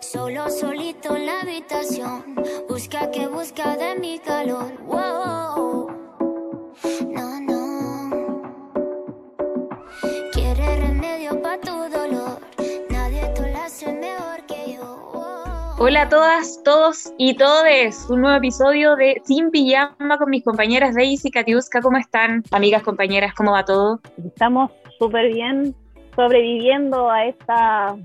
Solo solito en la habitación. Busca que busca de mi calor. Wow. No, no. Quiere remedio para tu dolor. Nadie te lo hace mejor que yo. Wow. Hola a todas, todos y todes. Un nuevo episodio de Sin Pijama con mis compañeras Daisy y Katiuska. ¿Cómo están? Amigas, compañeras, ¿cómo va todo? Estamos súper bien sobreviviendo a esta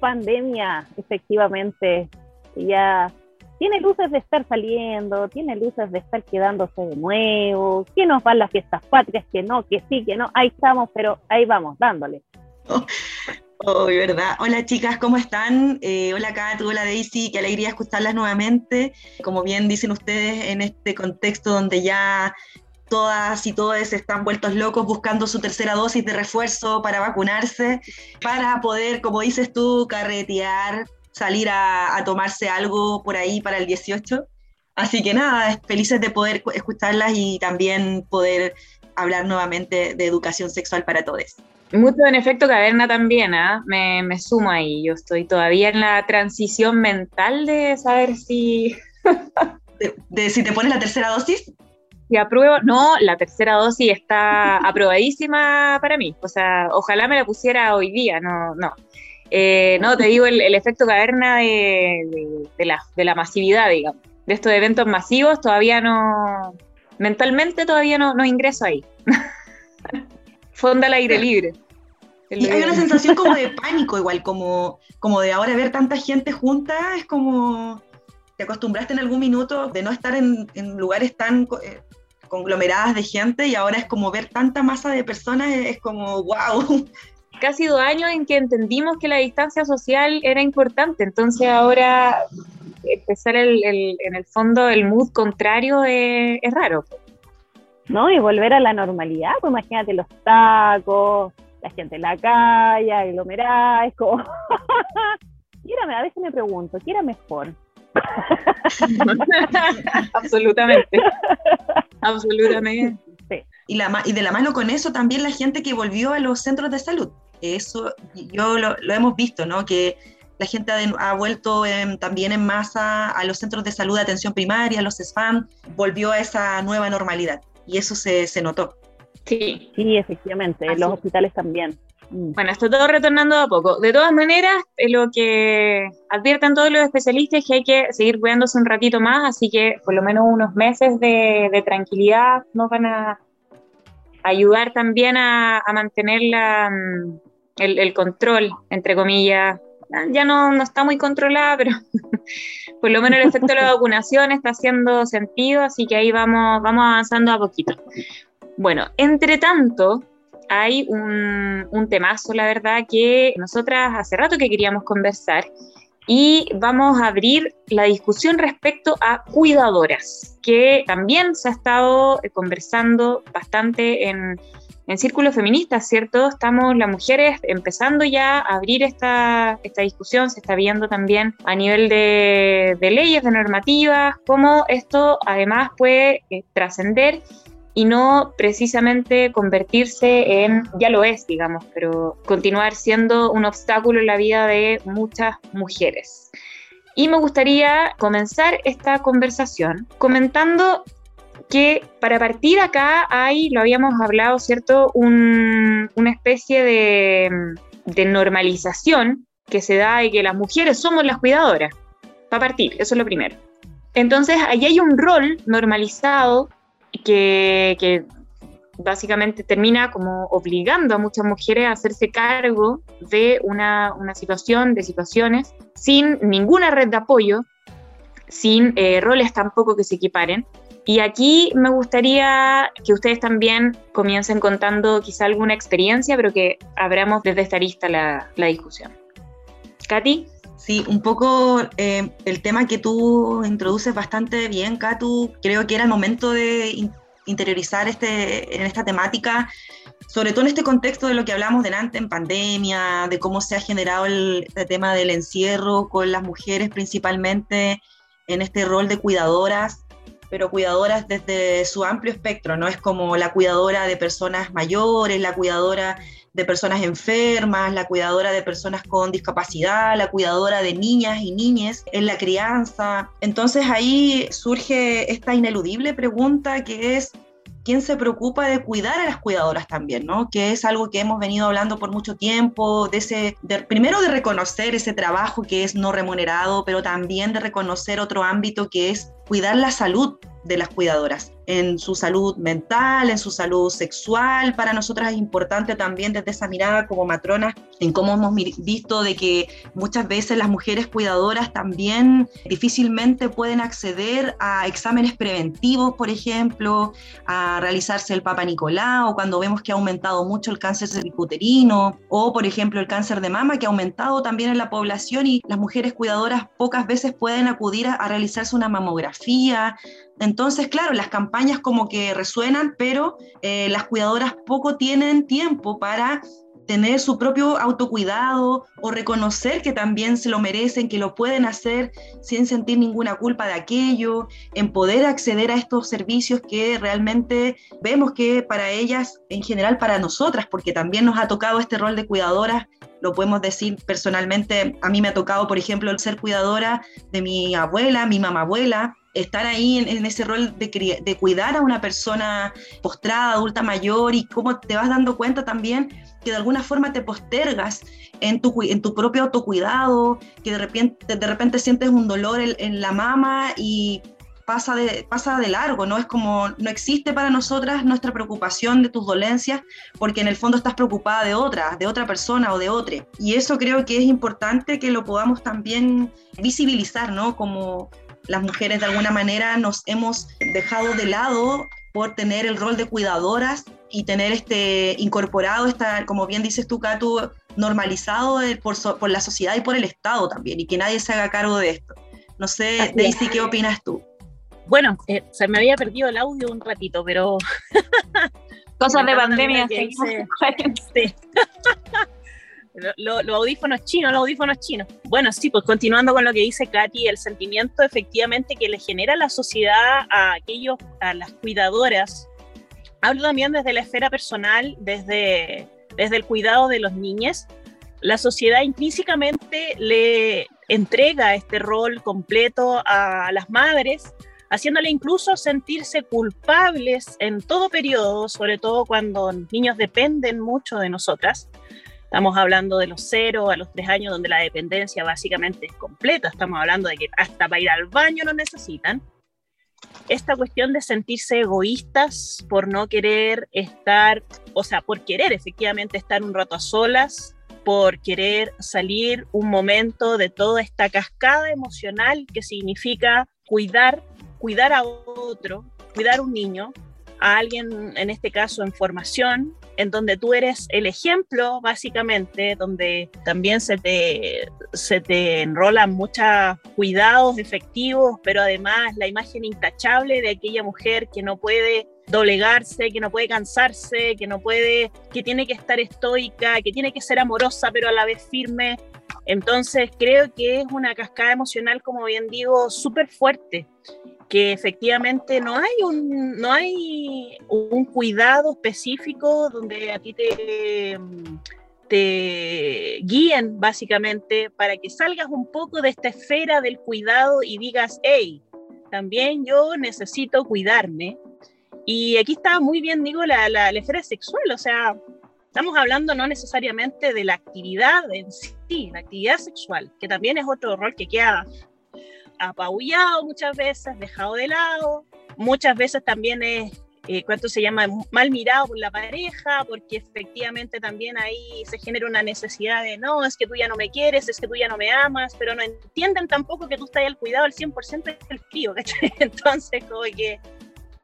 pandemia, efectivamente. Ya tiene luces de estar saliendo, tiene luces de estar quedándose de nuevo, que nos van las fiestas patrias, que no, que sí, que no, ahí estamos, pero ahí vamos, dándole. Oh, verdad. Hola chicas, ¿cómo están? Eh, hola Kat, hola Daisy, qué alegría escucharlas nuevamente. Como bien dicen ustedes, en este contexto donde ya todas y todos están vueltos locos buscando su tercera dosis de refuerzo para vacunarse, para poder, como dices tú, carretear, salir a, a tomarse algo por ahí para el 18. Así que nada, felices de poder escucharlas y también poder hablar nuevamente de educación sexual para todos. Mucho en efecto caverna también, ¿ah? me, me sumo ahí. Yo estoy todavía en la transición mental de saber si... De, de si te pones la tercera dosis. Si apruebo, no, la tercera dosis está aprobadísima para mí. O sea, ojalá me la pusiera hoy día, no, no. Eh, no, te digo el, efecto caverna de, de, la, de la masividad, digamos. De estos eventos masivos todavía no, mentalmente todavía no, no ingreso ahí. Fonda al aire libre. Y hay una sensación como de pánico igual, como, como de ahora ver tanta gente junta, es como te acostumbraste en algún minuto de no estar en, en lugares tan eh, conglomeradas de gente y ahora es como ver tanta masa de personas, es como wow. casi dos años en que entendimos que la distancia social era importante, entonces ahora empezar el, el- en el fondo el mood contrario es, es raro. ¿No? Y volver a la normalidad, pues imagínate los tacos, la gente en la calle, aglomerada, es como... ¿Qué era- a veces me pregunto, ¿qué era mejor? Absolutamente. Absolutamente. Y, la, ma- y de la mano con eso también la gente que volvió a los centros de salud. Eso yo lo, lo hemos visto, ¿no? Que la gente ha, de- ha vuelto en- también en masa a los centros de salud de atención primaria, los SPAM, volvió a esa nueva normalidad. Y eso se, se notó. Sí. Sí, efectivamente, Así los es. hospitales también. Mm. Bueno, está todo retornando a poco. De todas maneras, lo que advierten todos los especialistas es que hay que seguir cuidándose un ratito más, así que por lo menos unos meses de, de tranquilidad nos van a ayudar también a, a mantener la, mm, el, el control, entre comillas. Ya no, no está muy controlada, pero por lo menos el efecto de la vacunación está haciendo sentido, así que ahí vamos, vamos avanzando a poquito. Bueno, entre tanto, hay un, un temazo, la verdad, que nosotras hace rato que queríamos conversar y vamos a abrir la discusión respecto a cuidadoras, que también se ha estado eh, conversando bastante en, en círculos feministas, ¿cierto? Estamos las mujeres empezando ya a abrir esta, esta discusión, se está viendo también a nivel de, de leyes, de normativas, cómo esto además puede eh, trascender y no precisamente convertirse en, ya lo es, digamos, pero continuar siendo un obstáculo en la vida de muchas mujeres. Y me gustaría comenzar esta conversación comentando que para partir acá hay, lo habíamos hablado, ¿cierto?, Un- una especie de, de normalización que se da de que las mujeres somos las cuidadoras. Para partir, eso es lo primero. Entonces, ahí hay un rol normalizado que, básicamente termina como obligando a muchas mujeres a hacerse cargo de una, una situación, de situaciones, sin ninguna red de apoyo, sin eh, roles tampoco que se equiparen. Y aquí me gustaría que ustedes también comiencen contando quizá alguna experiencia, pero que abramos desde esta lista la, la discusión. Katy. Sí, un poco eh, el tema que tú introduces bastante bien, Katu. Creo que era el momento de in- interiorizar este, en esta temática, sobre todo en este contexto de lo que hablamos delante en pandemia, de cómo se ha generado el, este tema del encierro con las mujeres principalmente en este rol de cuidadoras, pero cuidadoras desde su amplio espectro, ¿no? Es como la cuidadora de personas mayores, la cuidadora de personas enfermas, la cuidadora de personas con discapacidad, la cuidadora de niñas y niñas en la crianza. Entonces ahí surge esta ineludible pregunta que es, quién se preocupa de cuidar a las cuidadoras también, ¿no? Que es algo que hemos venido hablando por mucho tiempo, de ese, primero de reconocer ese trabajo que es no remunerado, pero también de reconocer otro ámbito que es cuidar la salud de las cuidadoras en su salud mental, en su salud sexual. Para nosotras es importante también desde esa mirada como matronas, en cómo hemos visto de que muchas veces las mujeres cuidadoras también difícilmente pueden acceder a exámenes preventivos, por ejemplo, a realizarse el Papa Nicolau, cuando vemos que ha aumentado mucho el cáncer cervicuterino, o por ejemplo el cáncer de mama, que ha aumentado también en la población y las mujeres cuidadoras pocas veces pueden acudir a, a realizarse una mamografía. Entonces, claro, las campañas como que resuenan, pero eh, las cuidadoras poco tienen tiempo para tener su propio autocuidado o reconocer que también se lo merecen, que lo pueden hacer sin sentir ninguna culpa de aquello, en poder acceder a estos servicios que realmente vemos que para ellas, en general para nosotras, porque también nos ha tocado este rol de cuidadoras, lo podemos decir personalmente, a mí me ha tocado, por ejemplo, ser cuidadora de mi abuela, mi mamá abuela, estar ahí en, ese rol de, cuidar a una persona postrada, adulta mayor, y cómo te vas dando cuenta también que de alguna forma te postergas en tu, en tu propio autocuidado, que de repente, de repente sientes un dolor en, en la mama y pasa de, pasa de largo, ¿no? Es como, no existe para nosotras nuestra preocupación de tus dolencias, porque en el fondo estás preocupada de otra, de otra persona o de otra. Y eso creo que es importante que lo podamos también visibilizar, ¿no? Como, las mujeres de alguna manera nos hemos dejado de lado por tener el rol de cuidadoras y tener este incorporado, esta, como bien dices tú, Catu, normalizado por, por, la sociedad y por el Estado también, y que nadie se haga cargo de esto. No sé, Daisy, ¿qué opinas tú? Bueno, eh, se me había perdido el audio un ratito, pero... Cosas de pandemia. Sí. los audífonos chinos, los audífonos chinos. Bueno, sí, pues continuando con lo que dice Katy, el sentimiento efectivamente que le genera la sociedad a aquellos, a las cuidadoras. Hablo también desde la esfera personal, desde, desde el cuidado de los niños. La sociedad intrínsecamente le entrega este rol completo a las madres, haciéndole incluso sentirse culpables en todo periodo, sobre todo cuando niños dependen mucho de nosotras. Estamos hablando de los 0 a los 3 años donde la dependencia básicamente es completa. Estamos hablando de que hasta para ir al baño lo necesitan. Esta cuestión de sentirse egoístas por no querer estar, o sea, por querer efectivamente estar un rato a solas, por querer salir un momento de toda esta cascada emocional que significa cuidar, cuidar a otro, cuidar a un niño, a alguien en este caso en formación, en donde tú eres el ejemplo, básicamente, donde también se te, se te enrolan muchos cuidados efectivos, pero además la imagen intachable de aquella mujer que no puede doblegarse, que no puede cansarse, que no puede, que tiene que estar estoica, que tiene que ser amorosa, pero a la vez firme. Entonces creo que es una cascada emocional, como bien digo, súper fuerte que efectivamente no hay un, no hay un cuidado específico donde a ti te, te guíen básicamente para que salgas un poco de esta esfera del cuidado y digas, hey, también yo necesito cuidarme. Y aquí está muy bien, digo, la, la, la esfera sexual, o sea, estamos hablando no necesariamente de la actividad en sí, la actividad sexual, que también es otro rol que queda apabullado muchas veces, dejado de lado, muchas veces también es, eh, ¿cuánto se llama? Mal mirado por la pareja, porque efectivamente también ahí se genera una necesidad de, no, es que tú ya no me quieres, es que tú ya no me amas, pero no entienden tampoco que tú estás al cuidado al 100% del frío, Entonces, como que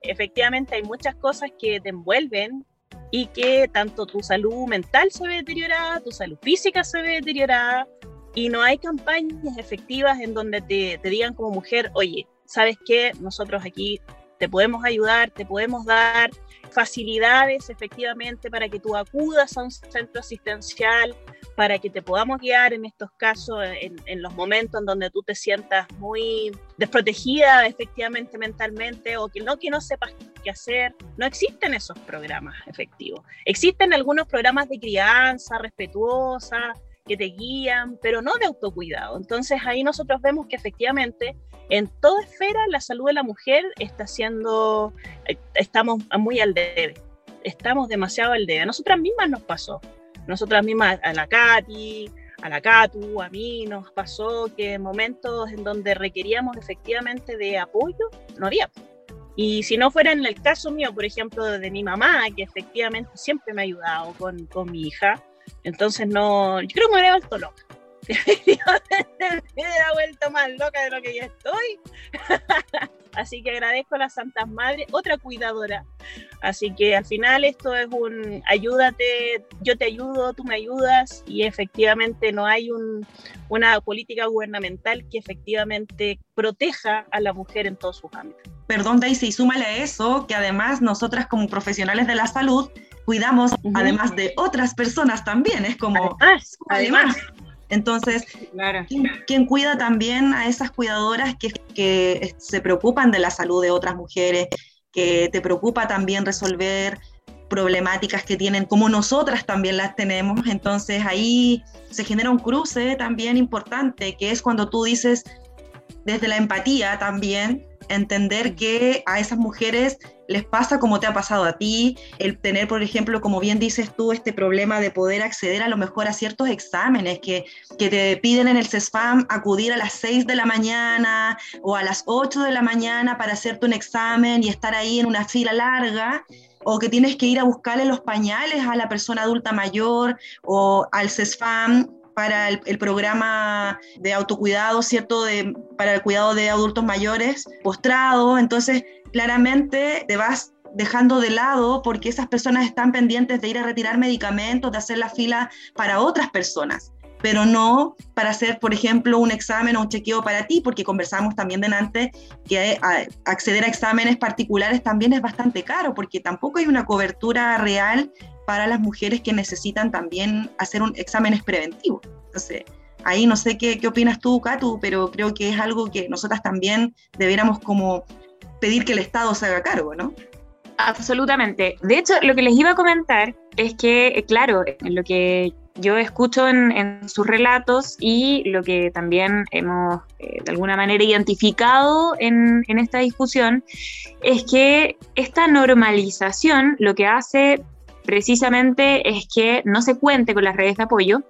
efectivamente hay muchas cosas que te envuelven y que tanto tu salud mental se ve deteriorada, tu salud física se ve deteriorada, y no hay campañas efectivas en donde te, te digan como mujer, oye, ¿sabes qué? Nosotros aquí te podemos ayudar, te podemos dar facilidades efectivamente para que tú acudas a un centro asistencial, para que te podamos guiar en estos casos, en, en, los momentos en donde tú te sientas muy desprotegida efectivamente mentalmente o que no, que no sepas que hacer. No existen esos programas efectivos. Existen algunos programas de crianza respetuosa, que te guían, pero no de autocuidado. Entonces ahí nosotros vemos que efectivamente en toda esfera la salud de la mujer está siendo, eh, estamos muy al debe, estamos demasiado al debe. A nosotras mismas nos pasó, nosotras mismas, a la Katy, a la Catu, a mí nos pasó que en momentos en donde requeríamos efectivamente de apoyo, no había. Y si no fuera en el caso mío, por ejemplo, de mi mamá, que efectivamente siempre me ha ayudado con, con mi hija, entonces no, yo creo que me hubiera vuelto loca. me hubiera vuelto más loca de lo que ya estoy. Así que agradezco a las Santas Madres, otra cuidadora. Así que al final esto es un ayúdate, yo te ayudo, tú me ayudas y efectivamente no hay un, una política gubernamental que efectivamente proteja a la mujer en todos sus ámbitos. Perdón Daisy, súmale a eso que además nosotras como profesionales de la salud cuidamos además de otras personas también, es como... Además, Entonces, claro. ¿quién, cuida también a esas cuidadoras que, que se preocupan de la salud de otras mujeres, que te preocupa también resolver problemáticas que tienen, como nosotras también las tenemos. Entonces ahí se genera un cruce también importante, que es cuando tú dices, desde la empatía también, entender que a esas mujeres les pasa como te ha pasado a ti, el tener, por ejemplo, como bien dices tú, este problema de poder acceder a lo mejor a ciertos exámenes que, que te piden en el CESFAM acudir a las 6 de la mañana o a las 8 de la mañana para hacerte un examen y estar ahí en una fila larga o que tienes que ir a buscarle los pañales a la persona adulta mayor o al CESFAM para el, programa de autocuidado, ¿cierto? De, para el cuidado de adultos mayores postrados. Entonces, claramente te vas dejando de lado porque esas personas están pendientes de ir a retirar medicamentos, de hacer la fila para otras personas, pero no para hacer, por ejemplo, un examen o un chequeo para ti, porque conversamos también delante que acceder a exámenes particulares también es bastante caro, porque tampoco hay una cobertura real para las mujeres que necesitan también hacer un exámenes preventivos. Entonces, ahí no sé qué, qué opinas tú, Katu, pero creo que es algo que nosotras también debiéramos como pedir que el Estado se haga cargo, ¿no? Absolutamente. De hecho, lo que les iba a comentar es que, eh, claro, lo que yo escucho en, sus relatos y lo que también hemos eh, de alguna manera identificado en, en, esta discusión es que esta normalización lo que hace precisamente es que no se cuente con las redes de apoyo,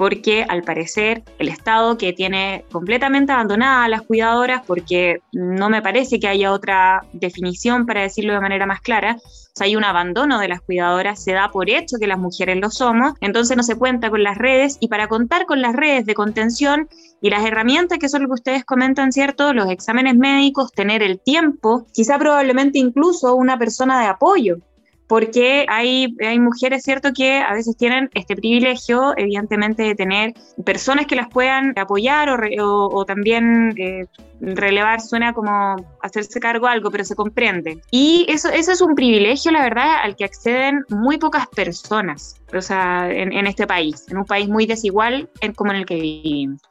porque al parecer el Estado que tiene completamente abandonadas a las cuidadoras, porque no me parece que haya otra definición para decirlo de manera más clara, o sea, hay un abandono de las cuidadoras, se da por hecho que las mujeres lo somos, entonces no se cuenta con las redes y para contar con las redes de contención y las herramientas que son lo que ustedes comentan, ¿cierto? Los exámenes médicos, tener el tiempo, quizá probablemente incluso una persona de apoyo porque hay, hay mujeres, ¿cierto?, que a veces tienen este privilegio, evidentemente, de tener personas que las puedan apoyar o, también eh, relevar, suena como hacerse cargo de algo, pero se comprende. Y eso, eso es un privilegio, la verdad, al que acceden muy pocas personas, o sea, en, en este país, en un país muy desigual como en el que vivimos.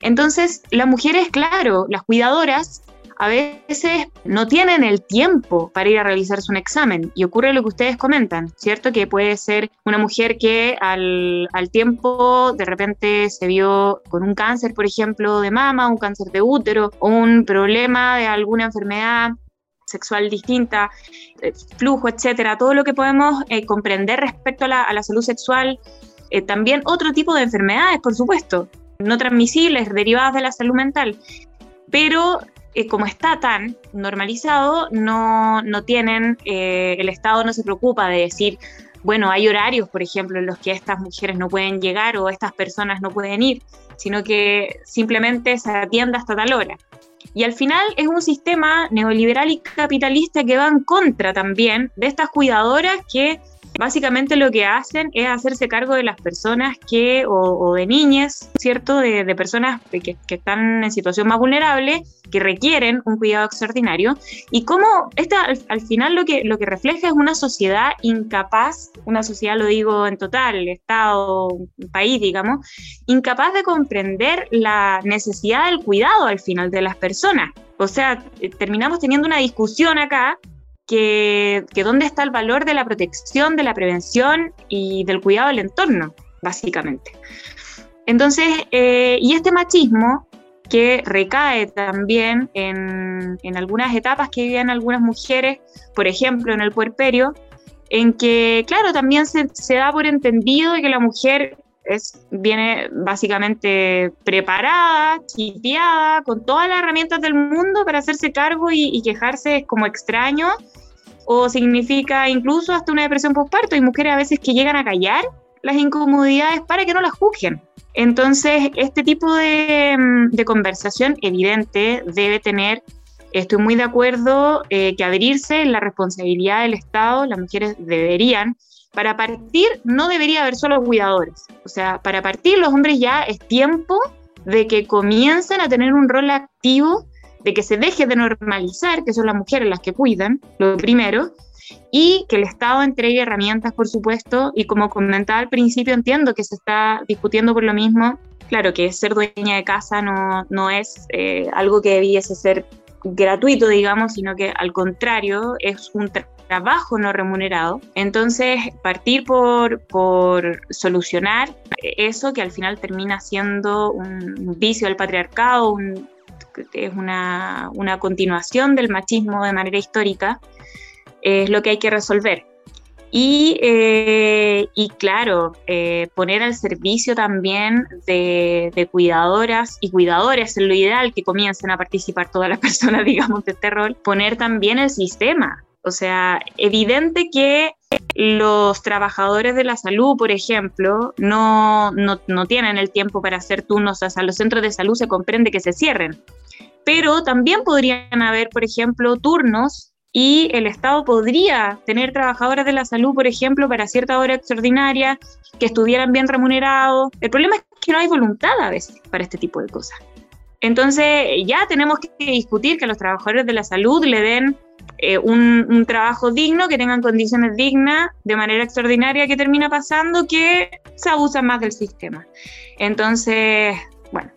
Entonces, las mujeres, claro, las cuidadoras a veces no tienen el tiempo para ir a realizarse un examen y ocurre lo que ustedes comentan, ¿cierto? Que puede ser una mujer que al, tiempo de repente se vio con un cáncer, por ejemplo, de mama, un cáncer de útero, o un problema de alguna enfermedad sexual distinta, eh, flujo, etcétera, todo lo que podemos eh, comprender respecto a la, salud sexual, eh, también otro tipo de enfermedades, por supuesto, no transmisibles, derivadas de la salud mental. Pero eh, como está tan normalizado, no, no tienen, eh, el Estado no se preocupa de decir, bueno, hay horarios, por ejemplo, en los que estas mujeres no pueden llegar o estas personas no pueden ir, sino que simplemente se atiende hasta tal hora. Y al final es un sistema neoliberal y capitalista que va en contra también de estas cuidadoras que Básicamente lo que hacen es hacerse cargo de las personas que, o, de niñas, ¿cierto? De, personas que, están en situación más vulnerable, que requieren un cuidado extraordinario. Y cómo esta, al, final lo que, lo que refleja es una sociedad incapaz, una sociedad lo digo en total, Estado, país, digamos, incapaz de comprender la necesidad del cuidado al final de las personas. O sea, terminamos teniendo una discusión acá que, dónde está el valor de la protección, de la prevención y del cuidado del entorno, básicamente. Entonces, eh, y este machismo que recae también en, en, algunas etapas que viven algunas mujeres, por ejemplo, en el puerperio, en que, claro, también se, se da por entendido que la mujer es, viene básicamente preparada, chipeada, con todas las herramientas del mundo para hacerse cargo y, quejarse como extraño, o significa incluso hasta una depresión postparto. Hay mujeres a veces que llegan a callar las incomodidades para que no las juzguen. Entonces, este tipo de, de conversación evidente debe tener, estoy muy de acuerdo, eh, que abrirse en la responsabilidad del Estado, las mujeres deberían para partir no debería haber solo cuidadores. O sea, para partir los hombres ya es tiempo de que comiencen a tener un rol activo, de que se deje de normalizar, que son las mujeres las que cuidan, lo primero, y que el Estado entregue herramientas, por supuesto, y como comentaba al principio, entiendo que se está discutiendo por lo mismo, claro que ser dueña de casa no, no es eh, algo que debiese ser gratuito, digamos, sino que al contrario es un trabajo no remunerado. Entonces, partir por, por solucionar eso que al final termina siendo un vicio del patriarcado, es una, una continuación del machismo de manera histórica, es lo que hay que resolver. Y, eh, y, claro, eh, poner al servicio también de, de, cuidadoras y cuidadores, en lo ideal que comiencen a participar todas las personas, digamos, de este rol, poner también el sistema, o sea, evidente que los trabajadores de la salud, por ejemplo, no, no, tienen el tiempo para hacer turnos, o sea, los centros de salud se comprende que se cierren, pero también podrían haber, por ejemplo, turnos y el Estado podría tener trabajadores de la salud, por ejemplo, para cierta hora extraordinaria, que estuvieran bien remunerados. El problema es que no hay voluntad a veces para este tipo de cosas. Entonces, ya tenemos que discutir que los trabajadores de la salud le den eh, un, trabajo digno, que tengan condiciones dignas, de manera extraordinaria, que termina pasando que se abusa más del sistema. Entonces, bueno,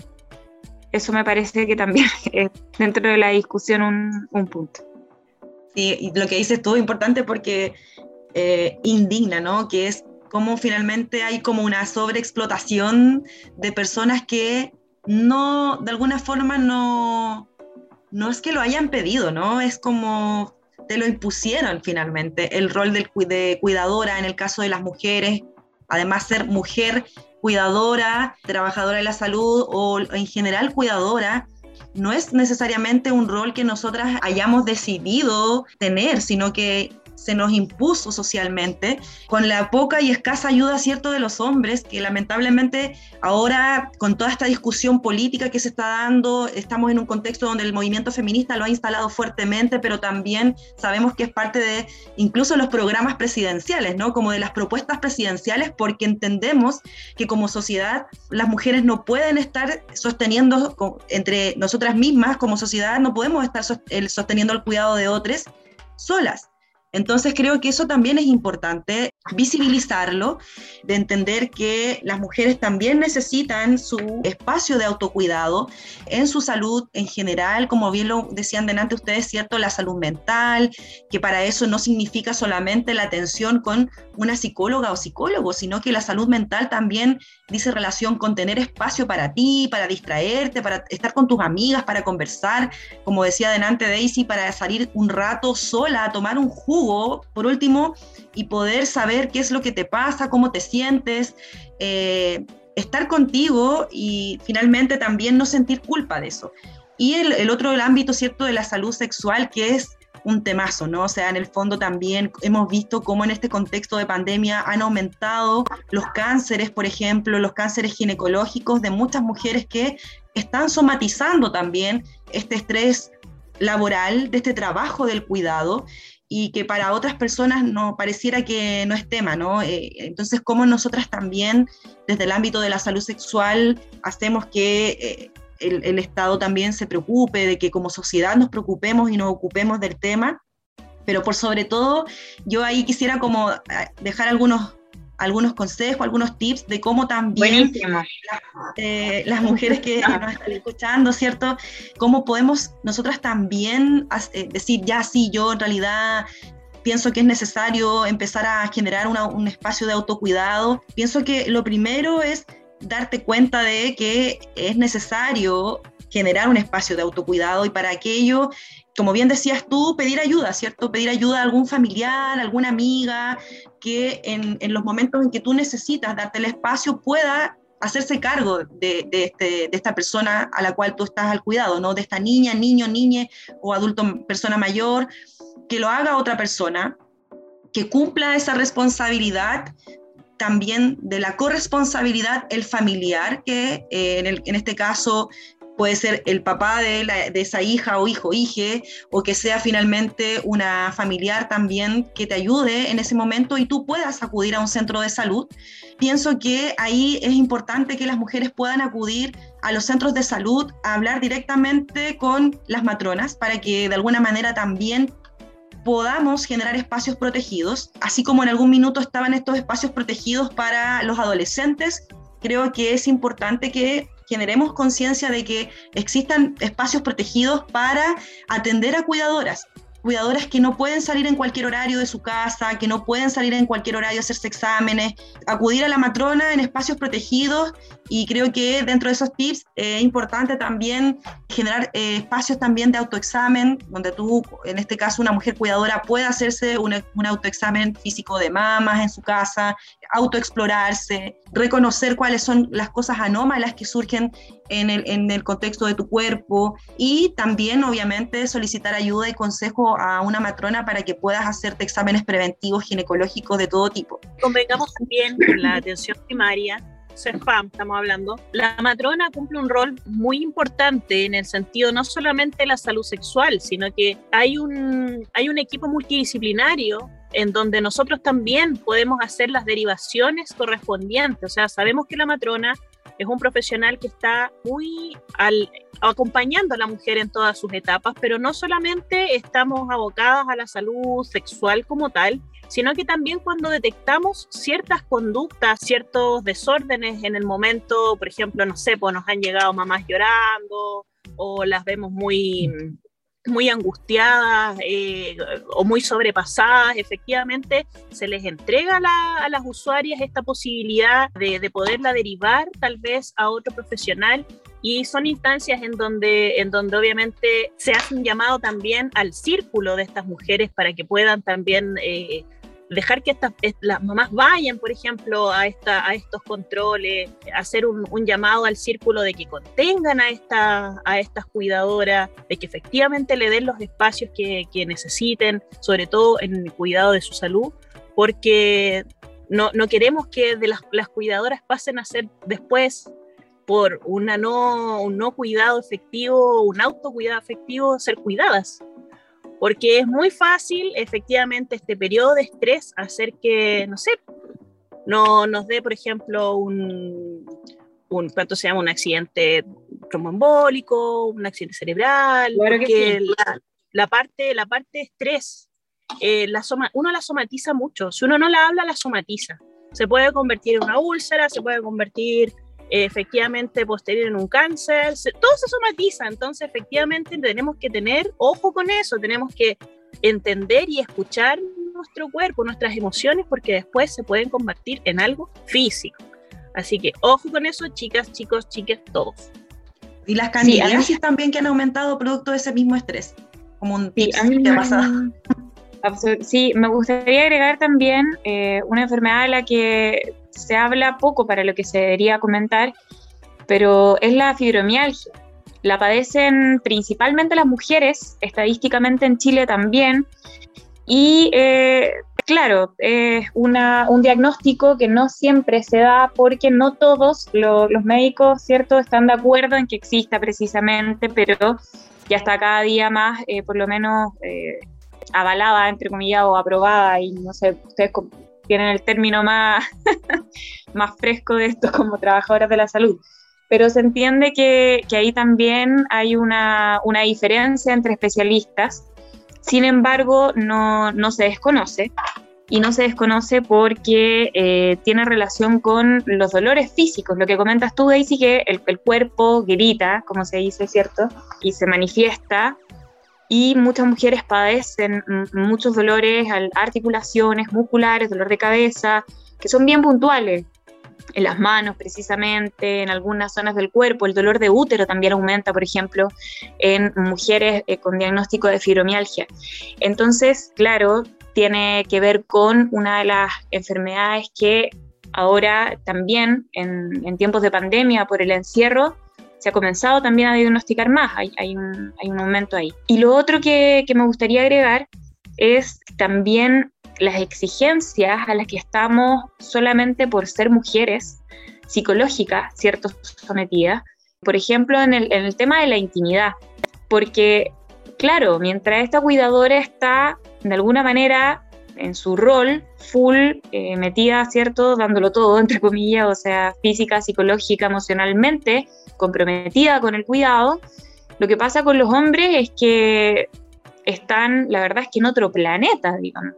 eso me parece que también es dentro de la discusión un, un punto. Sí, y lo que dices tú es importante porque eh, indigna, ¿no? Que es como finalmente hay como una sobreexplotación de personas que no, de alguna forma no, no es que lo hayan pedido, ¿no? Es como te lo impusieron finalmente, el rol de cuidadora en el caso de las mujeres, además ser mujer cuidadora, trabajadora de la salud o en general cuidadora, no es necesariamente un rol que nosotras hayamos decidido tener, sino que se nos impuso socialmente, con la poca y escasa ayuda, cierto, de los hombres, que lamentablemente ahora, con toda esta discusión política que se está dando, estamos en un contexto donde el movimiento feminista lo ha instalado fuertemente, pero también sabemos que es parte de incluso los programas presidenciales, ¿no? Como de las propuestas presidenciales, porque entendemos que como sociedad las mujeres no pueden estar sosteniendo entre nosotras mismas, como sociedad, no podemos estar sosteniendo el cuidado de otros solas. Entonces creo que eso también es importante, visibilizarlo, de entender que las mujeres también necesitan su espacio de autocuidado en su salud en general, como bien lo decían delante ustedes, ¿cierto? La salud mental, que para eso no significa solamente la atención con una psicóloga o psicólogo, sino que la salud mental también dice relación con tener espacio para ti, para distraerte, para estar con tus amigas, para conversar, como decía delante Daisy, para salir un rato sola a tomar un jugo, por último, y poder saber qué es lo que te pasa, cómo te sientes, eh, estar contigo y finalmente también no sentir culpa de eso. Y el, el otro el ámbito, ¿cierto?, de la salud sexual, que es un temazo, ¿no? O sea, en el fondo también hemos visto cómo en este contexto de pandemia han aumentado los cánceres, por ejemplo, los cánceres ginecológicos de muchas mujeres que están somatizando también este estrés laboral, de este trabajo del cuidado y que para otras personas no pareciera que no es tema, ¿no? Eh, entonces, cómo nosotras también, desde el ámbito de la salud sexual, hacemos que eh, el, Estado también se preocupe, de que como sociedad nos preocupemos y nos ocupemos del tema, pero por sobre todo yo ahí quisiera como eh, dejar algunos algunos consejos, algunos tips de cómo también eh, las, mujeres que nos están escuchando, ¿cierto? Cómo podemos nosotras también eh, decir, ya sí, yo en realidad pienso que es necesario empezar a generar un espacio de autocuidado. Pienso que lo primero es darte cuenta de que es necesario generar un espacio de autocuidado y para aquello, como bien decías tú, pedir ayuda, ¿cierto? Pedir ayuda a algún familiar, alguna amiga, que en, los momentos en que tú necesitas darte el espacio pueda hacerse cargo de, este, de, esta persona a la cual tú estás al cuidado, ¿no? De esta niña, niño, niñe o adulto, persona mayor, que lo haga otra persona, que cumpla esa responsabilidad también de la corresponsabilidad el familiar, que eh, en, en, este caso puede ser el papá de, esa hija o hijo, hije, o que sea finalmente una familiar también que te ayude en ese momento y tú puedas acudir a un centro de salud. Pienso que ahí es importante que las mujeres puedan acudir a los centros de salud a hablar directamente con las matronas para que de alguna manera también podamos generar espacios protegidos, así como en algún minuto estaban estos espacios protegidos para los adolescentes, creo que es importante que generemos conciencia de que existan espacios protegidos para atender a cuidadoras, cuidadoras que no pueden salir en cualquier horario de su casa, que no pueden salir en cualquier horario a hacerse exámenes, acudir a la matrona en espacios protegidos y creo que dentro de esos tips es importante también generar eh, espacios también de autoexamen, donde tú, en este caso una mujer cuidadora, pueda hacerse un autoexamen físico de mamas en su casa, autoexplorarse, reconocer cuáles son las cosas anómalas que surgen en el, en el contexto de tu cuerpo y también obviamente solicitar ayuda y consejo a una matrona para que puedas hacerte exámenes preventivos ginecológicos de todo tipo. Convengamos también con la atención primaria CEFAM estamos hablando, la matrona cumple un rol muy importante en el sentido no solamente de la salud sexual, sino que hay un, hay un equipo multidisciplinario en donde nosotros también podemos hacer las derivaciones correspondientes. O sea, sabemos que la matrona es un profesional que está muy al, acompañando a la mujer en todas sus etapas, pero no solamente estamos abocadas a la salud sexual como tal, sino que también cuando detectamos ciertas conductas, ciertos desórdenes en el momento, por ejemplo, no sé, pues nos han llegado mamás llorando o las vemos muy muy angustiadas eh, o muy sobrepasadas, efectivamente se les entrega a las usuarias esta posibilidad de, de, poderla derivar tal vez a otro profesional. Y son instancias en donde, en donde obviamente se hace un llamado también al círculo de estas mujeres para que puedan también... Eh, dejar que estas, las mamás vayan, por ejemplo, a, esta, a estos controles, hacer un, llamado al círculo de que contengan a, esta, a estas cuidadoras, de que efectivamente le den los espacios que, necesiten, sobre todo en el cuidado de su salud, porque no, no queremos que de las, las, cuidadoras pasen a ser después por una no, un no cuidado efectivo, un autocuidado efectivo, ser cuidadas porque es muy fácil, efectivamente, este periodo de estrés hacer que, no sé, no nos dé, por ejemplo, un, un ¿cuánto se llama? Un accidente tromboembólico, un accidente cerebral, porque la, parte, la parte de estrés, eh, la soma, uno la somatiza mucho, si uno no la habla, la somatiza. Se puede convertir en una úlcera, se puede convertir efectivamente posterior en un cáncer, todo se somatiza, entonces efectivamente tenemos que tener ojo con eso, tenemos que entender y escuchar nuestro cuerpo, nuestras emociones, porque después se pueden convertir en algo físico. Así que ojo con eso, chicas, chicos, chicas, todos. Y las candidiasis también que han aumentado producto de ese mismo estrés, como un sí, que ha pasado. Sí, me gustaría agregar también eh, una enfermedad de la que se habla poco para lo que se debería comentar, pero es la fibromialgia. La padecen principalmente las mujeres, estadísticamente en Chile también, y eh, claro, es un diagnóstico que no siempre se da porque no todos los médicos, ¿cierto?, están de acuerdo en que exista precisamente, pero ya está cada día más, eh, por lo menos, eh, avalada, entre comillas, o aprobada, y no sé, ustedes tienen el término más, más fresco de esto como trabajadoras de la salud. Pero se entiende que, que ahí también hay una, una, diferencia entre especialistas, sin embargo, no, no se desconoce. y no se desconoce porque eh, tiene relación con los dolores físicos. Lo que comentas tú, Daisy, que el, el, cuerpo grita, como se dice, ¿cierto? Y se manifiesta. Y muchas mujeres padecen muchos dolores, articulaciones, musculares, dolor de cabeza, que son bien puntuales. En las manos, precisamente, en algunas zonas del cuerpo. El dolor de útero también aumenta, por ejemplo, en mujeres eh, con diagnóstico de fibromialgia. Entonces, claro, tiene que ver con una de las enfermedades que ahora también en, tiempos de pandemia por el encierro se ha comenzado también a diagnosticar más, hay, un, hay momento ahí. Y lo otro que, que, me gustaría agregar es también las exigencias a las que estamos solamente por ser mujeres psicológicas, ¿cierto? Sometidas. Por ejemplo, en el, en el tema de la intimidad, porque, claro, mientras esta cuidadora está de alguna manera en su rol full eh, metida, ¿cierto? Dándolo todo, entre comillas, o sea, física, psicológica, emocionalmente, comprometida con el cuidado. Lo que pasa con los hombres es que están, la verdad es que en otro planeta, digamos.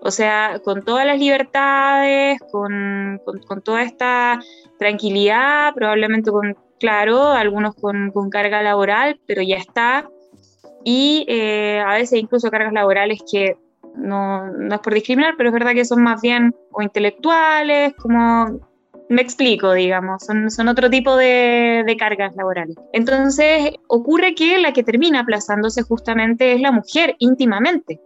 O sea, con todas las libertades, con, con, toda esta tranquilidad, probablemente con, claro, algunos con, con carga laboral, pero ya está y eh, a veces incluso cargas laborales que no, no, es por discriminar, pero es verdad que son más bien o intelectuales, como me explico, digamos, son, otro tipo de, cargas laborales. Entonces ocurre que la que termina aplazándose justamente es la mujer íntimamente.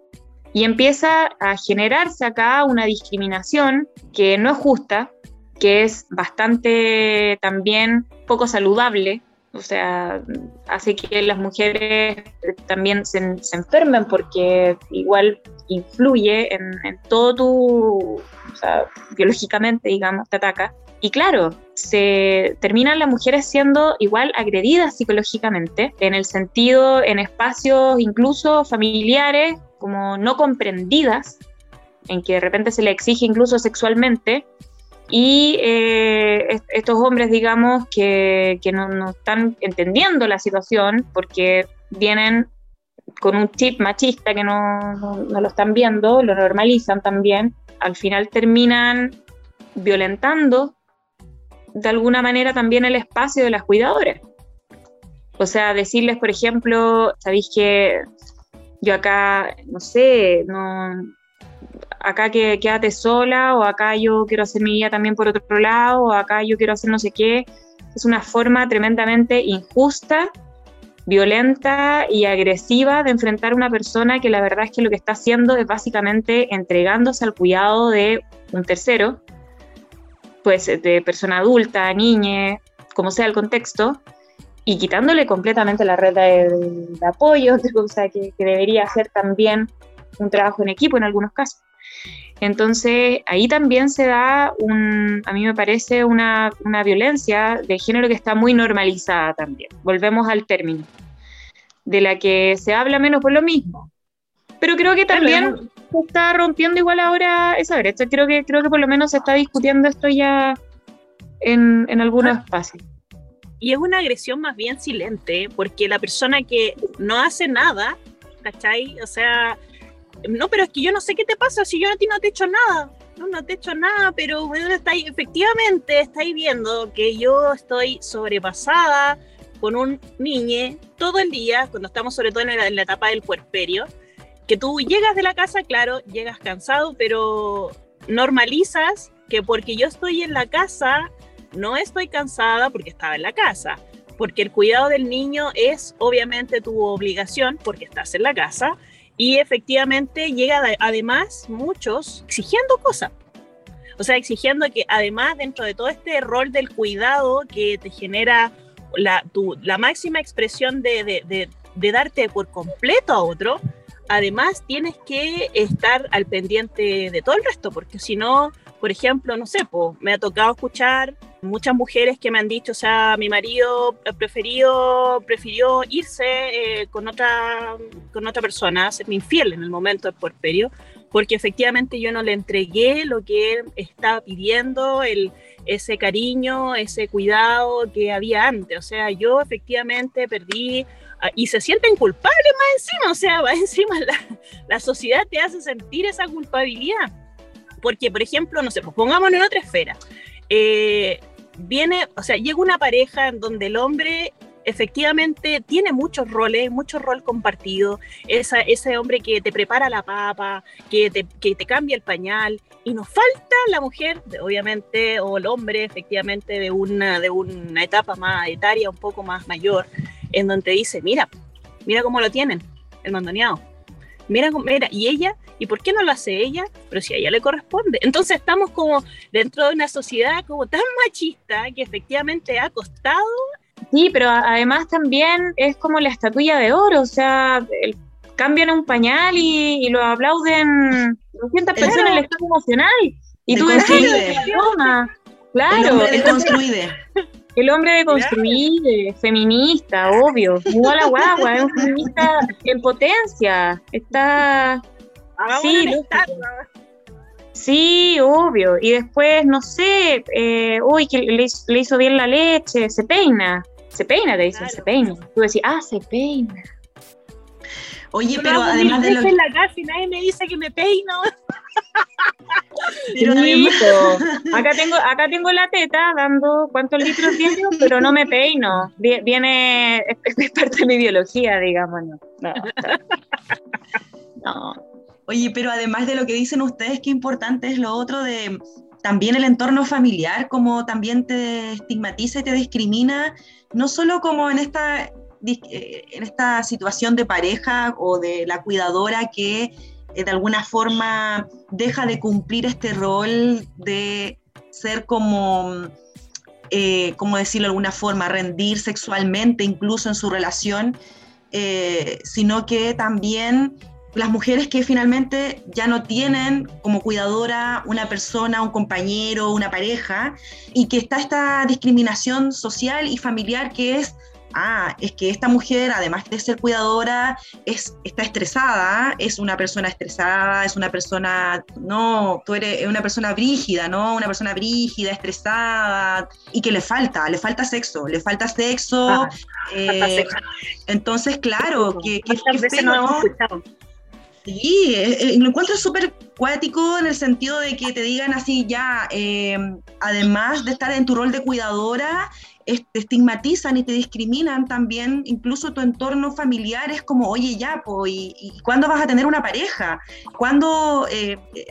Y empieza a generarse acá una discriminación que no es justa, que es bastante también poco saludable o sea, hace que las mujeres también se, enfermen porque igual influye en, todo tu, o sea, biológicamente, digamos, te ataca. Y claro, se terminan las mujeres siendo igual agredidas psicológicamente, en el sentido, en espacios incluso familiares, como no comprendidas, en que de repente se le exige incluso sexualmente, y eh, estos hombres, digamos, que, que no, no, están entendiendo la situación porque vienen con un chip machista que no, no, lo están viendo, lo normalizan también, al final terminan violentando de alguna manera también el espacio de las cuidadoras. O sea, decirles, por ejemplo, sabéis que yo acá, no sé, no, acá que quédate sola, o acá yo quiero hacer mi vida también por otro lado, o acá yo quiero hacer no sé qué. Es una forma tremendamente injusta, violenta y agresiva de enfrentar a una persona que la verdad es que lo que está haciendo es básicamente entregándose al cuidado de un tercero, pues de persona adulta, niña, como sea el contexto, y quitándole completamente la red de, apoyo, o sea, que, que debería ser también un trabajo en equipo en algunos casos. Entonces, ahí también se da, un, a mí me parece, una, una violencia de género que está muy normalizada también. Volvemos al término, de la que se habla menos por lo mismo. Pero creo que también se está rompiendo igual ahora esa brecha. Creo que, creo que por lo menos se está discutiendo esto ya en, en algunos ah. espacios. Y es una agresión más bien silente, porque la persona que no hace nada, ¿cachai? O sea, no, pero es que yo no sé qué te pasa si yo a ti no te he hecho nada. No, no te he hecho nada, pero bueno, estáis, efectivamente estáis viendo que yo estoy sobrepasada con un niño todo el día, cuando estamos sobre todo en la, en la etapa del puerperio, tú llegas de la casa, claro, llegas cansado, pero normalizas que porque yo estoy en la casa, no estoy cansada porque estaba en la casa, porque el cuidado del niño es obviamente tu obligación porque estás en la casa y efectivamente llega además muchos exigiendo cosas. O sea, exigiendo que además dentro de todo este rol del cuidado que te genera la, la máxima expresión de, de, de, darte por completo a otro, además tienes que estar al pendiente de todo el resto, porque si no, por ejemplo, no sé, pues, me ha tocado escuchar muchas mujeres que me han dicho, o sea, mi marido prefirió, prefirió irse eh, con, otra, con otra persona, serme infiel en el momento del puerperio, porque efectivamente yo no le entregué lo que él estaba pidiendo, el, ese cariño, ese cuidado que había antes. O sea, yo efectivamente perdí ah, y se sienten culpables más encima, o sea, más encima la, la sociedad te hace sentir esa culpabilidad. Porque, por ejemplo, no sé, pues pongámonos en otra esfera. Eh, viene, o sea, llega una pareja en donde el hombre efectivamente tiene muchos roles, mucho rol compartido, Esa, ese hombre que te prepara la papa, que te, que te cambia el pañal, y nos falta la mujer, obviamente, o el hombre, efectivamente, de una, de una etapa más etaria, un poco más mayor, en donde dice, mira, mira cómo lo tienen, el mandoneado. Mira, mira, y ella, ¿y por qué no lo hace ella? Pero si a ella le corresponde. Entonces estamos como dentro de una sociedad como tan machista que efectivamente ha costado Sí, pero además también es como la estatuilla de oro, o sea, cambian un pañal y, lo aplauden 200 personas en el estado emocional. Y tú decís, claro, el hombre deconstruide. El hombre deconstruide, feminista, obvio. Igual la guagua, es un feminista en potencia. Está. sí, sí, obvio. Y después, no sé, eh, uy, que le, le, hizo bien la leche, se peina. Se peina, te dicen, se peina. Tú decís, ah, se peina. Oye, pero además de lo que... en la casa y nadie me dice que me peino. pero acá tengo, acá tengo la teta dando cuántos litros tiene, pero no me peino. Viene, es, parte de mi biología, digamos. No, no. Oye, pero además de lo que dicen ustedes, qué importante es lo otro de también el entorno familiar, como también te estigmatiza y te discrimina, no solo como en esta, eh, en esta situación de pareja o de la cuidadora que eh, de alguna forma deja de cumplir este rol de ser como, eh, como decirlo de alguna forma, rendir sexualmente incluso en su relación, sino que también las mujeres que finalmente ya no tienen como cuidadora una persona, un compañero, una pareja, y que está esta discriminación social y familiar que es, ah, es que esta mujer, además de ser cuidadora, es, está estresada, es una persona estresada, es una persona, no, tú eres una persona brígida, ¿no? Una persona brígida, estresada, y que le falta, le falta sexo, le falta sexo. Ah, eh, entonces, claro, que, que, que no hemos escuchado Sí, eh, eh, lo encuentro súper cuático en el sentido de que te digan así ya, eh, además de estar en tu rol de cuidadora, te estigmatizan y te discriminan también, incluso tu entorno familiar es como, oye, ya, pues, ¿y, cuándo vas a tener una pareja? ¿Cuándo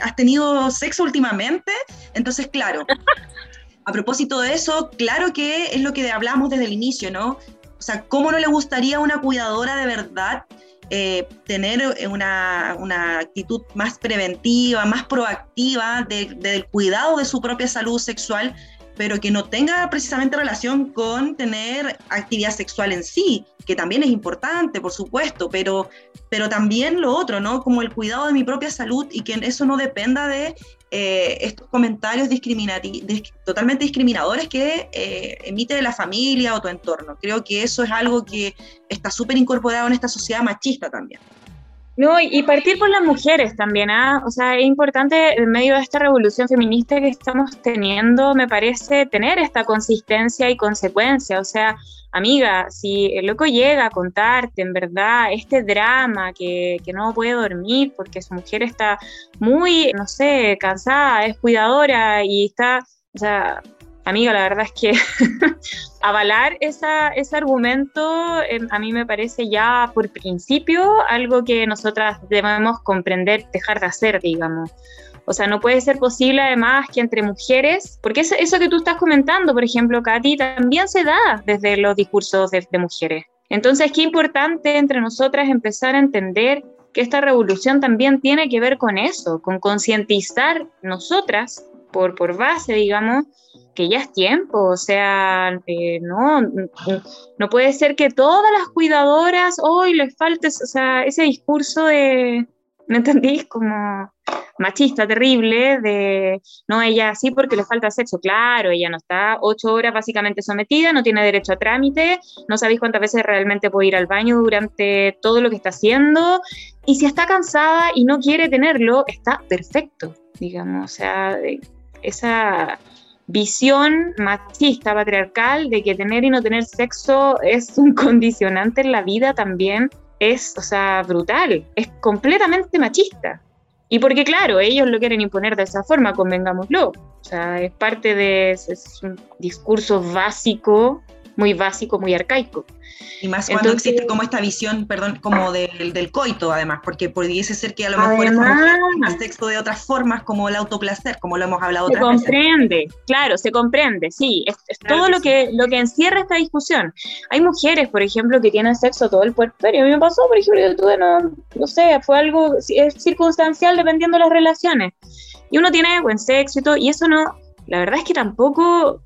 has tenido sexo últimamente? Entonces, claro, a propósito de eso, claro que es lo que hablamos desde el inicio, ¿no? O sea, ¿cómo no le gustaría una cuidadora de verdad? Eh, tener una, una, actitud más preventiva, más proactiva del cuidado de su propia salud sexual, pero que no tenga precisamente relación con tener actividad sexual en sí, que también es importante, por supuesto, pero, pero también lo otro, ¿no? Como el cuidado de mi propia salud y que eso no dependa de eh, estos comentarios totalmente discriminadores que eh, emite la familia o tu entorno. Creo que eso es algo que está súper incorporado en esta sociedad machista también. No, y partir por las mujeres también, ¿ah? O sea, es importante en medio de esta revolución feminista que estamos teniendo, me parece, tener esta consistencia y consecuencia. O sea, amiga, si el loco llega a contarte en verdad este drama que, que no puede dormir porque su mujer está muy, no sé, cansada, es cuidadora y está, o sea, amiga, la verdad es que avalar ese argumento em, a mí me parece ya por principio algo que nosotras debemos comprender, dejar de hacer, digamos. O sea, no puede ser posible además que entre mujeres, porque eso, eso que tú estás comentando, por ejemplo, Katy, también se da desde los discursos de, de mujeres. Entonces, qué importante entre nosotras empezar a entender que esta revolución también tiene que ver con eso, con concientizar nosotras por, por base, digamos, que ya es tiempo, o sea, eh, no, no puede ser que todas las cuidadoras hoy les falte, o sea, ese discurso de, ¿me entendís? Como machista terrible de, no, ella sí porque le falta sexo, claro, ella no está ocho horas básicamente sometida, no tiene derecho a trámite, no sabéis cuántas veces realmente puede ir al baño durante todo lo que está haciendo, y si está cansada y no quiere tenerlo, está perfecto, digamos, o sea, esa visión machista, patriarcal, de que tener y no tener sexo es un condicionante en la vida también, es, o sea, brutal, es completamente machista. Y porque, claro, ellos lo quieren imponer de esa forma, convengámoslo. O sea, es parte de es un discurso básico, muy básico, muy arcaico. Y más cuando existe como esta visión, perdón, como del, del coito, además, porque pudiese ser que a lo mejor es sexo de otras formas, como el autoplacer, como lo hemos hablado se comprende, claro, se comprende, sí, es, todo lo que, lo que encierra esta discusión. Hay mujeres, por ejemplo, que tienen sexo todo el puerperio. A mí me pasó, por ejemplo, yo tuve, no, no sé, fue algo es circunstancial dependiendo de las relaciones. Y uno tiene buen sexo y todo, y eso no, la verdad es que tampoco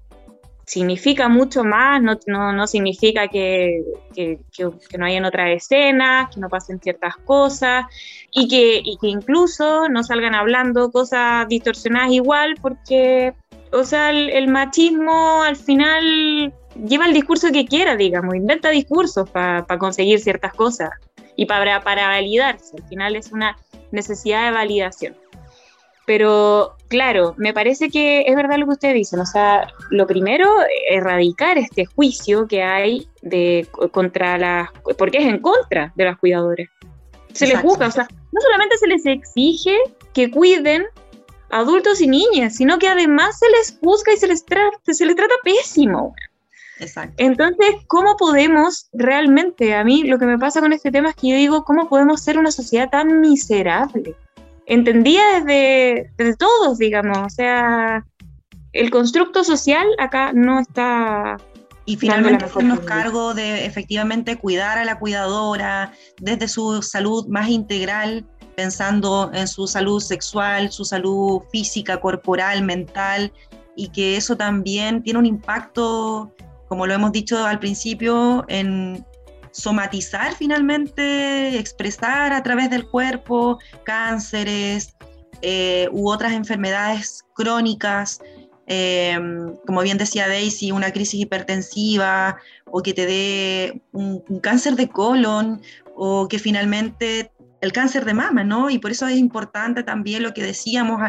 significa mucho más, no, no, no significa que, que, que, no hayan otras escenas, que no pasen ciertas cosas y que, y que incluso no salgan hablando cosas distorsionadas igual porque, o sea, el, machismo al final lleva el discurso que quiera, digamos, inventa discursos para conseguir ciertas cosas y para validarse, al final es una necesidad de validación. Pero claro, me parece que es verdad lo que ustedes dicen. O sea, lo primero, erradicar este juicio que hay de contra las, porque es en contra de las cuidadoras. Se les juzga, o sea, no solamente se les exige que cuiden adultos y niñas, sino que además se les juzga y se les trata, se les trata pésimo. Exacto. Entonces, ¿cómo podemos realmente, a mí lo que me pasa con este tema es que yo digo, ¿cómo podemos ser una sociedad tan miserable? Entendía desde, todos, digamos, o sea, el constructo social acá no está y finalmente hacernos cargo de efectivamente cuidar a la cuidadora desde su salud más integral, pensando en su salud sexual, su salud física, corporal, mental, y que eso también tiene un impacto, como lo hemos dicho al principio, en, somatizar finalmente, expresar a través del cuerpo cánceres eh, u otras enfermedades crónicas, eh, como bien decía Daisy, una crisis hipertensiva o que te dé un, cáncer de colon o que finalmente el cáncer de mama, ¿no? Y por eso es importante también lo que decíamos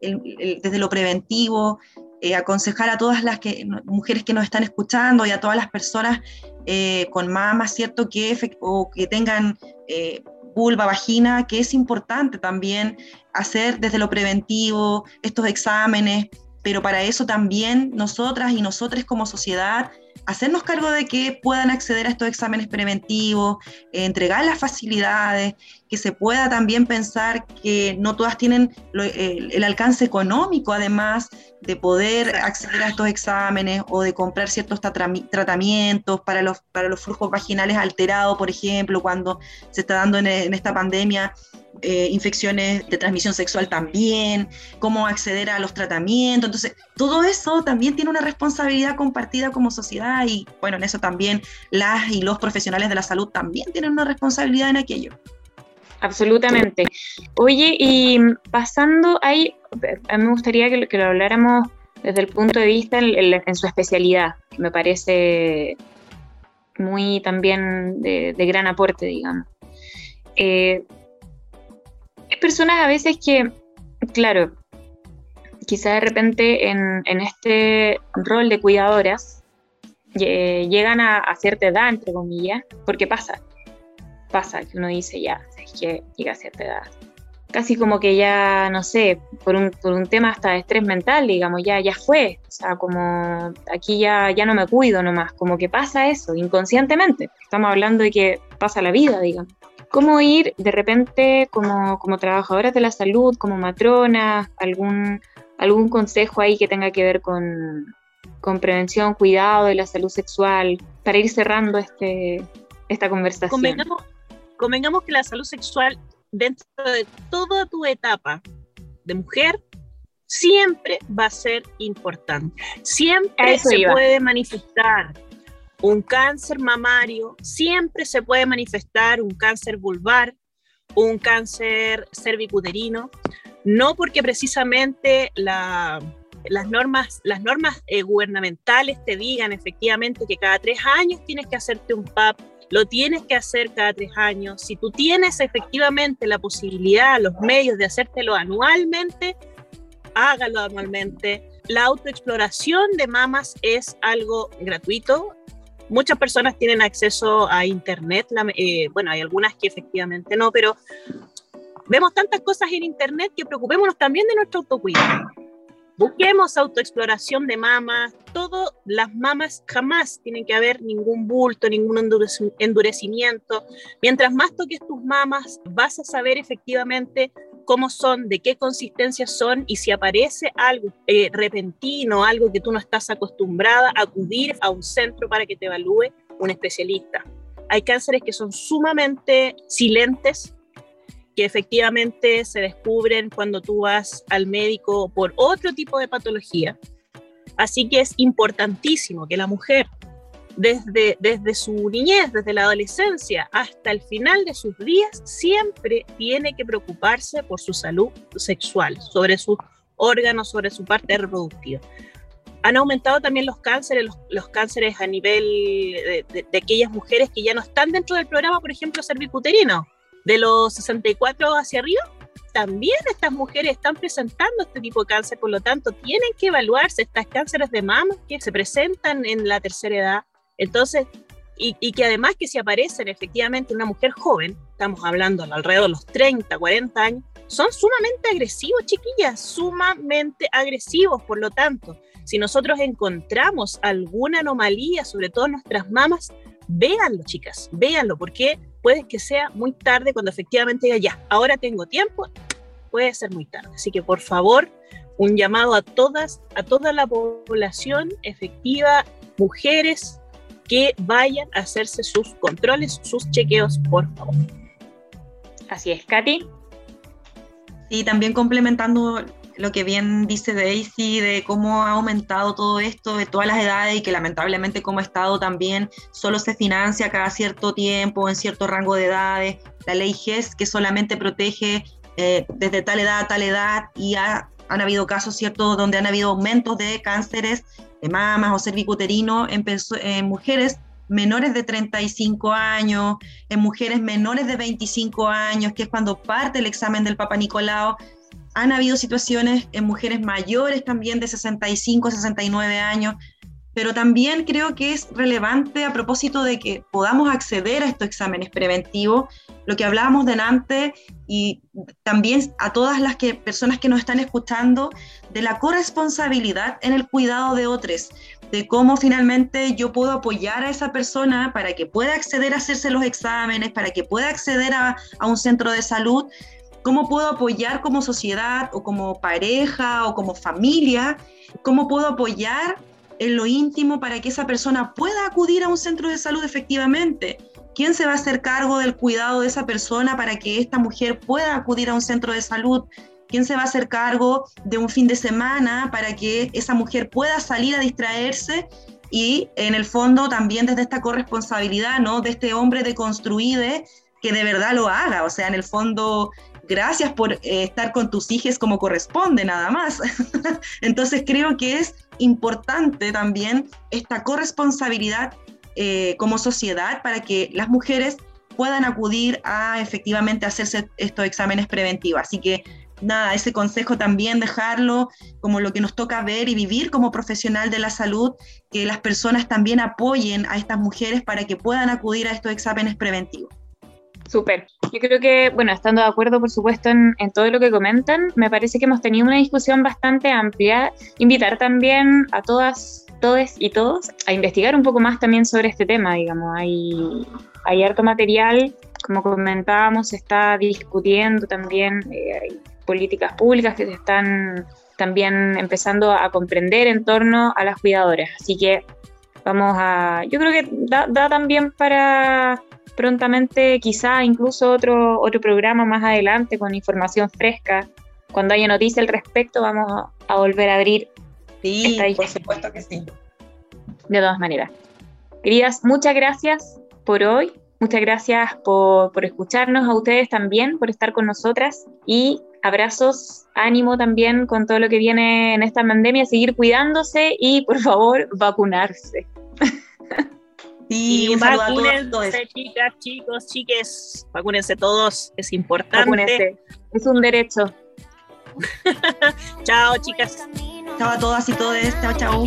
desde lo preventivo, eh, aconsejar a todas las mujeres que nos están escuchando y a todas las personas eh, con mama, ¿cierto? Que, o que tengan eh, vulva, vagina, que es importante también hacer desde lo preventivo estos exámenes, pero para eso también nosotras y nosotros como sociedad hacernos cargo de que puedan acceder a estos exámenes preventivos, entregar las facilidades, que se pueda también pensar que no todas tienen el, alcance económico, además de poder acceder a estos exámenes o de comprar ciertos tratamientos para los, para los flujos vaginales alterados, por ejemplo, cuando se está dando en, en esta pandemia eh, infecciones de transmisión sexual también, cómo acceder a los tratamientos. Entonces, todo eso también tiene una responsabilidad compartida como sociedad y bueno, en eso también las y los profesionales de la salud también tienen una responsabilidad en aquello. Absolutamente. Oye, y pasando ahí, a mí me gustaría que, lo habláramos desde el punto de vista en, su especialidad, que me parece muy también de, gran aporte, digamos. Eh, hay personas a veces que, claro, quizá de repente en, este rol de cuidadoras llegan a, cierta edad, entre comillas, porque pasa, pasa que uno dice ya, es que llega a cierta edad. Casi como que ya, no sé, por un, por un tema hasta de estrés mental, digamos, ya, ya fue. O sea, como aquí ya, ya no me cuido nomás, como que pasa eso, inconscientemente. Estamos hablando de que pasa la vida, digamos cómo ir de repente como, como trabajadoras de la salud, como matronas, algún, algún consejo ahí que tenga que ver con, con prevención, cuidado de la salud sexual, para ir cerrando este, esta conversación. Convengamos, convengamos que la salud sexual dentro de toda tu etapa de mujer siempre va a ser importante. Siempre se puede manifestar un cáncer mamario siempre se puede manifestar, un cáncer vulvar, un cáncer cervicuterino, no porque precisamente las normas, las normas eh, gubernamentales te digan efectivamente que cada tres años tienes que hacerte un PAP, lo tienes que hacer cada tres años. Si tú tienes efectivamente la posibilidad, los medios de hacértelo anualmente, hágalo anualmente. La autoexploración de mamas es algo gratuito, muchas personas tienen acceso a Internet, eh, bueno, hay algunas que efectivamente no, pero vemos tantas cosas en internet que preocupémonos también de nuestro autocuidado. Busquemos autoexploración de mamas. Todas las mamas jamás tienen que haber ningún bulto, ningún endurecimiento. Mientras más toques tus mamas, vas a saber efectivamente cómo son, de qué consistencia son y si aparece algo eh, repentino, algo que tú no estás acostumbrada, acudir a un centro para que te evalúe un especialista. Hay cánceres que son sumamente silentes, que efectivamente se descubren cuando tú vas al médico por otro tipo de patología. Así que es importantísimo que la mujer, desde, desde su niñez, desde la adolescencia hasta el final de sus días, siempre tiene que preocuparse por su salud sexual, sobre sus órganos, sobre su parte reproductiva. Han aumentado también los cánceres, los, cánceres a nivel de, de, aquellas mujeres que ya no están dentro del programa, por ejemplo, cervicuterino de los 64 hacia arriba, también estas mujeres están presentando este tipo de cáncer, por lo tanto, tienen que evaluarse estas cánceres de mama que se presentan en la tercera edad. Entonces, y, y, que además que si aparecen efectivamente una mujer joven, estamos hablando alrededor de los 30, 40 años, son sumamente agresivos, chiquillas, sumamente agresivos. Por lo tanto, si nosotros encontramos alguna anomalía, sobre todo en nuestras mamas, véanlo, chicas, véanlo, porque puede que sea muy tarde cuando efectivamente diga, ya, ahora tengo tiempo, puede ser muy tarde. Así que por favor, un llamado a todas, a toda la población efectiva, mujeres, que vayan a hacerse sus controles, sus chequeos, por favor. Así es, Katy. Y también complementando lo que bien dice Daisy de cómo ha aumentado todo esto de todas las edades y que lamentablemente como Estado también solo se financia cada cierto tiempo, en cierto rango de edades. La ley GES que solamente protege eh, desde tal edad a tal edad y han habido casos ciertos donde han habido aumentos de cánceres de mamas o cervicuterino en, mujeres menores de 35 años, en mujeres menores de 25 años, que es cuando parte el examen del Papa Nicolau, han habido situaciones en mujeres mayores también de 65, 69 años, pero también creo que es relevante a propósito de que podamos acceder a estos exámenes preventivos, lo que hablábamos delante y también a todas las que, personas que nos están escuchando, de la corresponsabilidad en el cuidado de otros, de cómo finalmente yo puedo apoyar a esa persona para que pueda acceder a hacerse los exámenes, para que pueda acceder a, a un centro de salud, ¿Cómo puedo apoyar como sociedad o como pareja o como familia? ¿Cómo puedo apoyar en lo íntimo para que esa persona pueda acudir a un centro de salud efectivamente? ¿Quién se va a hacer cargo del cuidado de esa persona para que esta mujer pueda acudir a un centro de salud? ¿Quién se va a hacer cargo de un fin de semana para que esa mujer pueda salir a distraerse? Y en el fondo también desde esta corresponsabilidad, ¿no? De este hombre de construide que de verdad lo haga. O sea, en el fondo gracias por eh, estar con tus hijos como corresponde, nada más. Entonces creo que es importante también esta corresponsabilidad eh, como sociedad para que las mujeres puedan acudir a efectivamente hacerse estos exámenes preventivos. Así que nada, ese consejo también dejarlo como lo que nos toca ver y vivir como profesional de la salud, que las personas también apoyen a estas mujeres para que puedan acudir a estos exámenes preventivos. Súper. Yo creo que, bueno, estando de acuerdo, por supuesto, en, todo lo que comentan, me parece que hemos tenido una discusión bastante amplia. Invitar también a todas, todos y todos a investigar un poco más también sobre este tema, digamos. Hay, hay harto material, como comentábamos, se está discutiendo también, eh, hay políticas públicas que se están también empezando a comprender en torno a las cuidadoras. Así que vamos a, yo creo que da también para prontamente quizá incluso otro, otro programa más adelante con información fresca. Cuando haya noticia al respecto vamos a volver a abrir. Sí, por supuesto que sí. De todas maneras. Queridas, muchas gracias por hoy. Muchas gracias por, por escucharnos, a ustedes también, por estar con nosotras y abrazos, ánimo también con todo lo que viene en esta pandemia, seguir cuidándose y por favor vacunarse. Sí, y vacúnense, chicas, chicos, chiques, vacúnense todos, es importante. Es un derecho. chao, chicas. Chao a todas y todos. Chao, chao.